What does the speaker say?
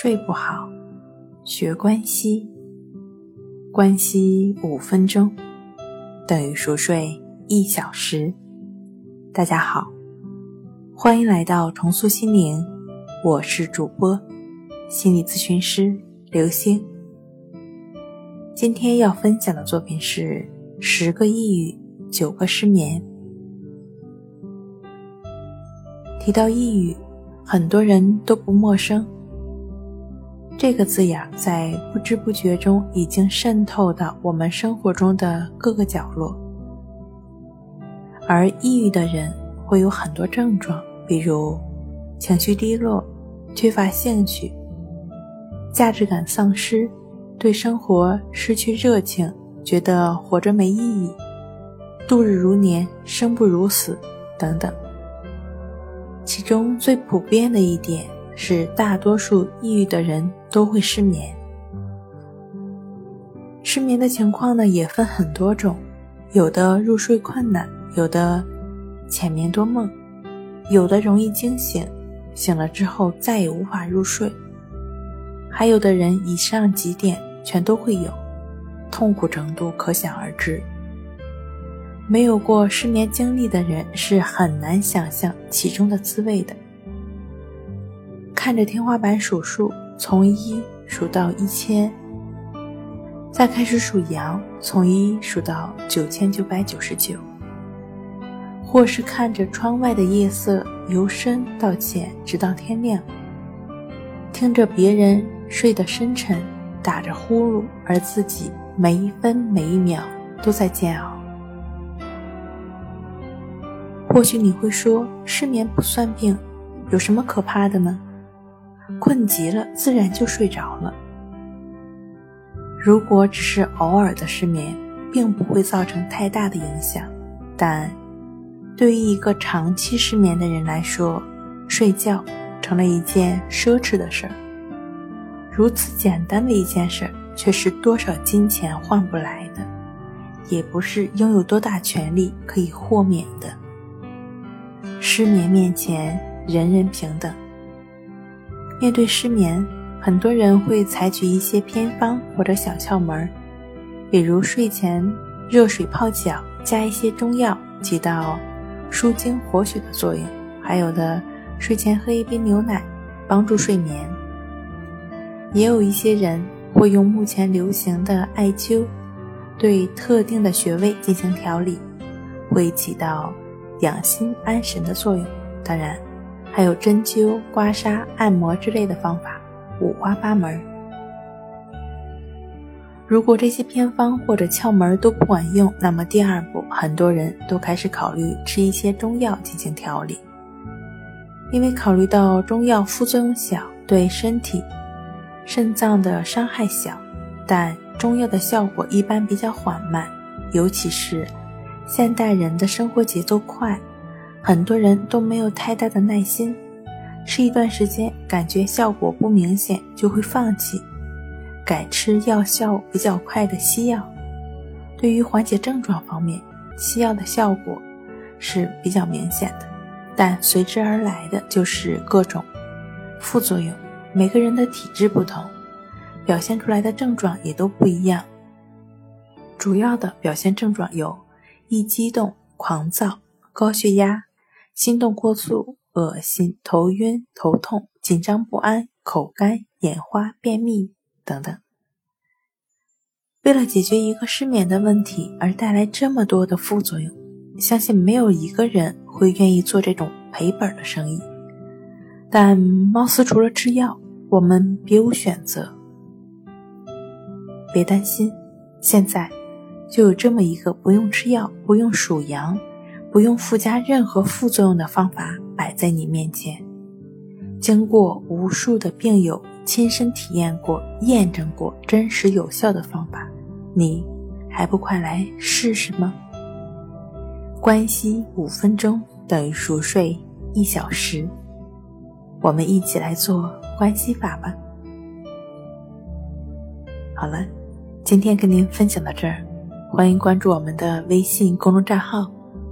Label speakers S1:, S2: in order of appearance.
S1: 睡不好，学关西，关西五分钟等于熟睡一小时。大家好，欢迎来到重塑心灵，我是主播心理咨询师刘星。今天要分享的作品是十个抑郁，九个失眠。提到抑郁，很多人都不陌生。这个字眼在不知不觉中已经渗透到我们生活中的各个角落。而抑郁的人会有很多症状，比如情绪低落、缺乏兴趣、价值感丧失、对生活失去热情、觉得活着没意义、度日如年、生不如死等等。其中最普遍的一点。是大多数抑郁的人都会失眠。失眠的情况呢，也分很多种，有的入睡困难，有的浅眠多梦，有的容易惊醒，醒了之后再也无法入睡，还有的人以上几点全都会有，痛苦程度可想而知。没有过失眠经历的人是很难想象其中的滋味的。看着天花板数数，从一数到一千，再开始数羊，从一数到九千九百九十九，或是看着窗外的夜色由深到浅，直到天亮，听着别人睡得深沉，打着呼噜，而自己每一分每一秒都在煎熬。或许你会说，失眠不算病，有什么可怕的呢？困极了，自然就睡着了。如果只是偶尔的失眠，并不会造成太大的影响。但对于一个长期失眠的人来说，睡觉成了一件奢侈的事儿。如此简单的一件事，却是多少金钱换不来的，也不是拥有多大权力可以豁免的。失眠面前，人人平等。面对失眠，很多人会采取一些偏方或者小窍门比如睡前热水泡脚，加一些中药，起到舒筋活血的作用；还有的睡前喝一杯牛奶，帮助睡眠。也有一些人会用目前流行的艾灸，对特定的穴位进行调理，会起到养心安神的作用。当然。还有针灸、刮痧、按摩之类的方法，五花八门。如果这些偏方或者窍门都不管用，那么第二步，很多人都开始考虑吃一些中药进行调理。因为考虑到中药副作用小，对身体、肾脏的伤害小，但中药的效果一般比较缓慢，尤其是现代人的生活节奏快。很多人都没有太大的耐心，吃一段时间感觉效果不明显就会放弃，改吃药效比较快的西药。对于缓解症状方面，西药的效果是比较明显的，但随之而来的就是各种副作用。每个人的体质不同，表现出来的症状也都不一样。主要的表现症状有：易激动、狂躁、高血压。心动过速、恶心、头晕、头痛、紧张不安、口干、眼花、便秘等等。为了解决一个失眠的问题而带来这么多的副作用，相信没有一个人会愿意做这种赔本的生意。但貌似除了吃药，我们别无选择。别担心，现在就有这么一个不用吃药、不用数羊。不用附加任何副作用的方法摆在你面前，经过无数的病友亲身体验过、验证过真实有效的方法，你还不快来试试吗？关息五分钟等于熟睡一小时，我们一起来做关系法吧。好了，今天跟您分享到这儿，欢迎关注我们的微信公众账号。